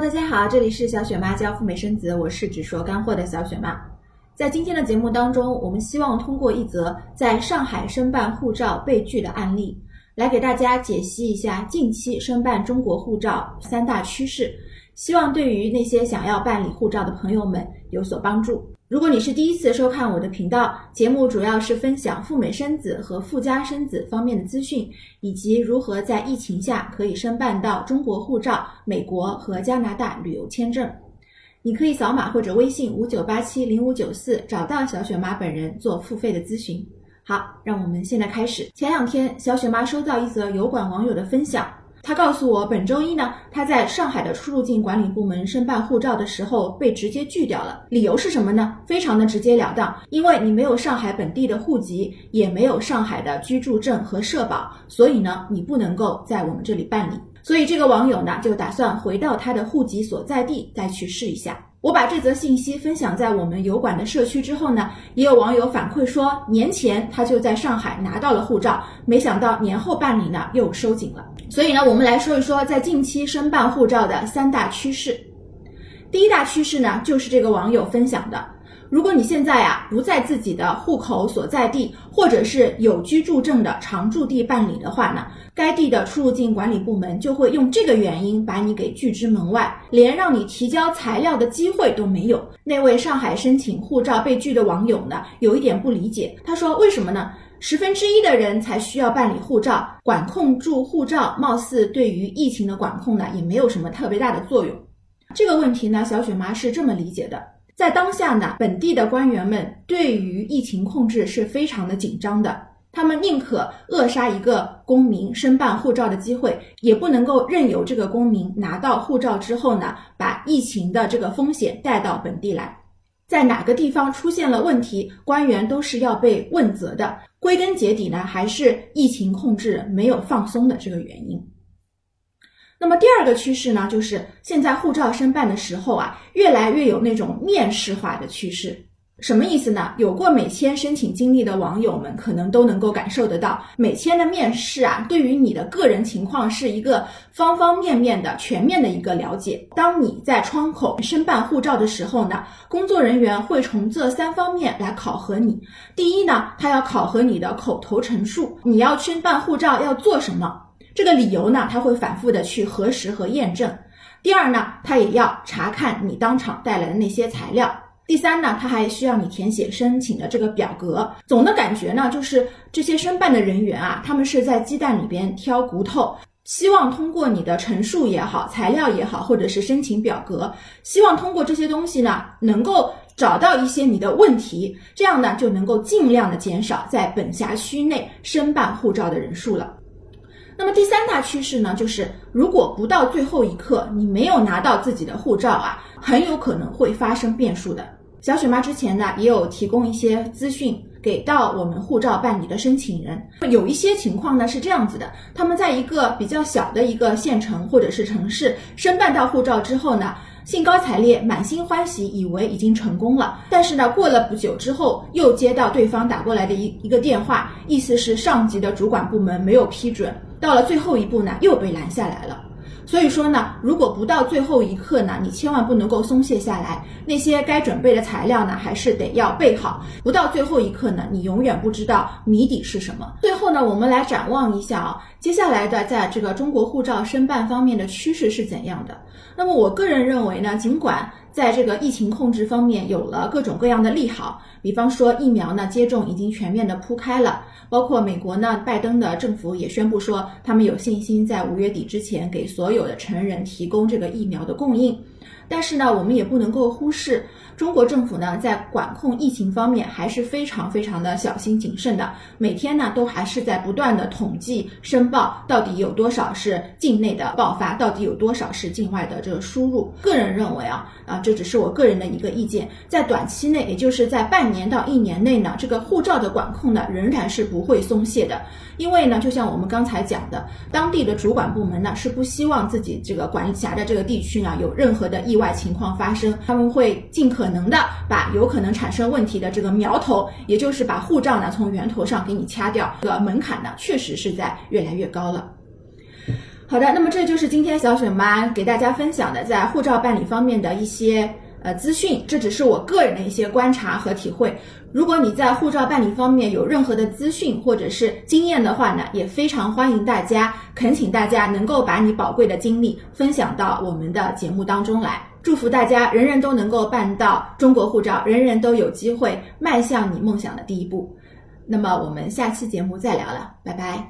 大家好，这里是小雪妈教赴美生子，我是只说干货的小雪妈。在今天的节目当中，我们希望通过一则在上海申办护照被拒的案例，来给大家解析一下近期申办中国护照三大趋势，希望对于那些想要办理护照的朋友们有所帮助。如果你是第一次收看我的频道，节目主要是分享赴美生子和赴加生子方面的资讯，以及如何在疫情下可以申办到中国护照、美国和加拿大旅游签证。你可以扫码或者微信五九八七零五九四找到小雪妈本人做付费的咨询。好，让我们现在开始。前两天，小雪妈收到一则油管网友的分享。他告诉我，本周一呢，他在上海的出入境管理部门申办护照的时候被直接拒掉了。理由是什么呢？非常的直截了当，因为你没有上海本地的户籍，也没有上海的居住证和社保，所以呢，你不能够在我们这里办理。所以这个网友呢，就打算回到他的户籍所在地再去试一下。我把这则信息分享在我们油管的社区之后呢，也有网友反馈说，年前他就在上海拿到了护照，没想到年后办理呢又收紧了。所以呢，我们来说一说在近期申办护照的三大趋势。第一大趋势呢，就是这个网友分享的。如果你现在啊不在自己的户口所在地，或者是有居住证的常住地办理的话呢，该地的出入境管理部门就会用这个原因把你给拒之门外，连让你提交材料的机会都没有。那位上海申请护照被拒的网友呢，有一点不理解，他说：“为什么呢？十分之一的人才需要办理护照，管控住护照，貌似对于疫情的管控呢，也没有什么特别大的作用。”这个问题呢，小雪妈是这么理解的。在当下呢，本地的官员们对于疫情控制是非常的紧张的，他们宁可扼杀一个公民申办护照的机会，也不能够任由这个公民拿到护照之后呢，把疫情的这个风险带到本地来。在哪个地方出现了问题，官员都是要被问责的。归根结底呢，还是疫情控制没有放松的这个原因。那么第二个趋势呢，就是现在护照申办的时候啊，越来越有那种面试化的趋势。什么意思呢？有过美签申请经历的网友们可能都能够感受得到，美签的面试啊，对于你的个人情况是一个方方面面的全面的一个了解。当你在窗口申办护照的时候呢，工作人员会从这三方面来考核你。第一呢，他要考核你的口头陈述，你要申办护照要做什么。这个理由呢，他会反复的去核实和验证。第二呢，他也要查看你当场带来的那些材料。第三呢，他还需要你填写申请的这个表格。总的感觉呢，就是这些申办的人员啊，他们是在鸡蛋里边挑骨头，希望通过你的陈述也好，材料也好，或者是申请表格，希望通过这些东西呢，能够找到一些你的问题，这样呢，就能够尽量的减少在本辖区内申办护照的人数了。那么第三大趋势呢，就是如果不到最后一刻你没有拿到自己的护照啊，很有可能会发生变数的。小雪妈之前呢也有提供一些资讯给到我们护照办理的申请人，有一些情况呢是这样子的，他们在一个比较小的一个县城或者是城市申办到护照之后呢。兴高采烈，满心欢喜，以为已经成功了。但是呢，过了不久之后，又接到对方打过来的一一个电话，意思是上级的主管部门没有批准。到了最后一步呢，又被拦下来了。所以说呢，如果不到最后一刻呢，你千万不能够松懈下来。那些该准备的材料呢，还是得要备好。不到最后一刻呢，你永远不知道谜底是什么。最后呢，我们来展望一下啊，接下来的在这个中国护照申办方面的趋势是怎样的？那么我个人认为呢，尽管在这个疫情控制方面有了各种各样的利好，比方说疫苗呢接种已经全面的铺开了，包括美国呢拜登的政府也宣布说他们有信心在五月底之前给所有的成人提供这个疫苗的供应，但是呢，我们也不能够忽视。中国政府呢，在管控疫情方面还是非常非常的小心谨慎的，每天呢都还是在不断的统计申报，到底有多少是境内的爆发，到底有多少是境外的这个输入。个人认为啊，啊这只是我个人的一个意见，在短期内，也就是在半年到一年内呢，这个护照的管控呢仍然是不会松懈的，因为呢，就像我们刚才讲的，当地的主管部门呢是不希望自己这个管辖的这个地区呢有任何的意外情况发生，他们会尽可。能的把有可能产生问题的这个苗头，也就是把护照呢从源头上给你掐掉，这个门槛呢确实是在越来越高了。好的，那么这就是今天小雪妈给大家分享的在护照办理方面的一些呃资讯，这只是我个人的一些观察和体会。如果你在护照办理方面有任何的资讯或者是经验的话呢，也非常欢迎大家，恳请大家能够把你宝贵的经历分享到我们的节目当中来。祝福大家，人人都能够办到中国护照，人人都有机会迈向你梦想的第一步。那么我们下期节目再聊了，拜拜。